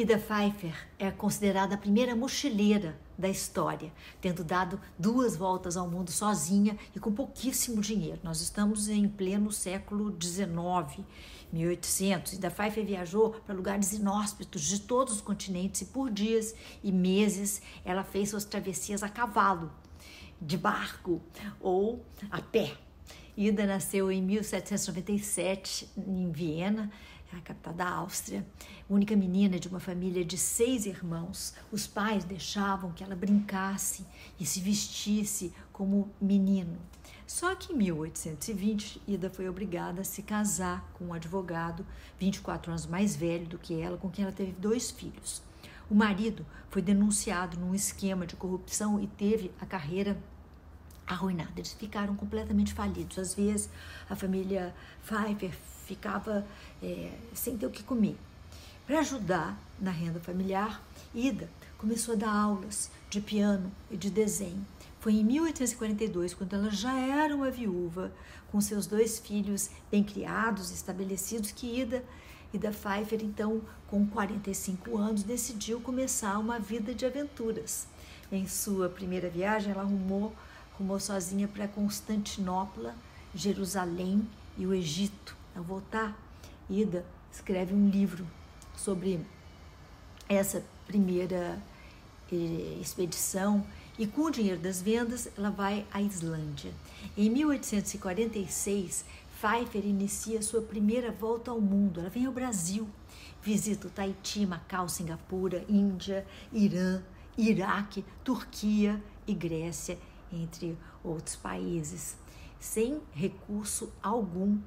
Ida Pfeiffer é considerada a primeira mochileira da história, tendo dado duas voltas ao mundo sozinha e com pouquíssimo dinheiro. Nós estamos em pleno século XIX, 1800. Ida Pfeiffer viajou para lugares inóspitos de todos os continentes e por dias e meses ela fez suas travessias a cavalo, de barco ou a pé. Ida nasceu em 1797 em Viena a capital da Áustria, única menina de uma família de seis irmãos. Os pais deixavam que ela brincasse e se vestisse como menino. Só que em 1820, Ida foi obrigada a se casar com um advogado 24 anos mais velho do que ela, com quem ela teve dois filhos. O marido foi denunciado num esquema de corrupção e teve a carreira arruinada. Eles ficaram completamente falidos. Às vezes, a família Pfeiffer ficava é, sem ter o que comer. Para ajudar na renda familiar, Ida começou a dar aulas de piano e de desenho. Foi em 1842, quando ela já era uma viúva, com seus dois filhos bem criados, estabelecidos, que Ida, Ida Pfeiffer, então, com 45 anos, decidiu começar uma vida de aventuras. Em sua primeira viagem, ela arrumou, arrumou sozinha para Constantinopla, Jerusalém e o Egito. Ao voltar, Ida escreve um livro sobre essa primeira eh, expedição e com o dinheiro das vendas ela vai à Islândia. Em 1846, Pfeiffer inicia sua primeira volta ao mundo. Ela vem ao Brasil, visita o Tahiti, Macau, Singapura, Índia, Irã, Iraque, Turquia e Grécia, entre outros países, sem recurso algum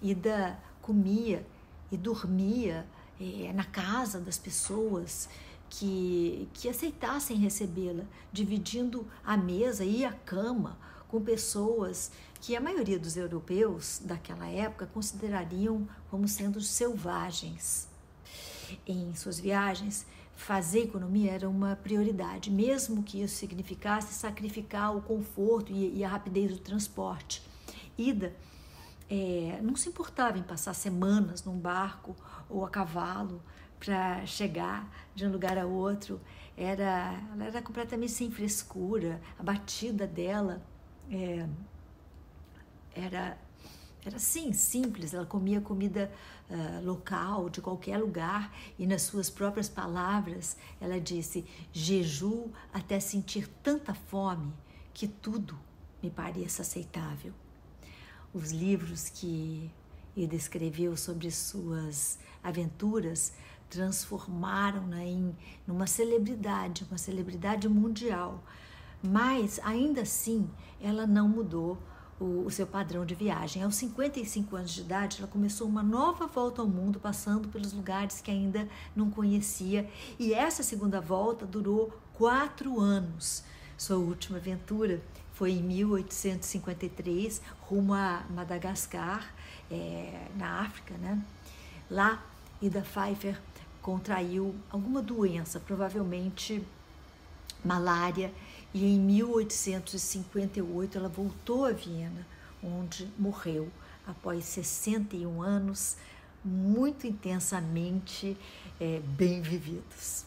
Ida comia e dormia é, na casa das pessoas que, que aceitassem recebê-la, dividindo a mesa e a cama com pessoas que a maioria dos europeus daquela época considerariam como sendo selvagens. Em suas viagens, fazer economia era uma prioridade, mesmo que isso significasse sacrificar o conforto e, e a rapidez do transporte. Ida é, não se importava em passar semanas num barco ou a cavalo para chegar de um lugar a outro. Era, ela era completamente sem frescura, a batida dela é, era era assim, simples. Ela comia comida uh, local, de qualquer lugar, e nas suas próprias palavras, ela disse: Jeju até sentir tanta fome que tudo me pareça aceitável os livros que ele escreveu sobre suas aventuras transformaram-na em numa celebridade, uma celebridade mundial. Mas ainda assim, ela não mudou o, o, seu padrão de viagem. Aos 55 anos de idade, ela começou uma nova volta ao mundo, passando pelos lugares que ainda não conhecia. E essa segunda volta durou quatro anos. Sua última aventura foi em 1853, rumo a Madagascar, é, na África, né? Lá, Ida Pfeiffer contraiu alguma doença, provavelmente malária, e em 1858 ela voltou a Viena, onde morreu após 61 anos muito intensamente é, bem vividos.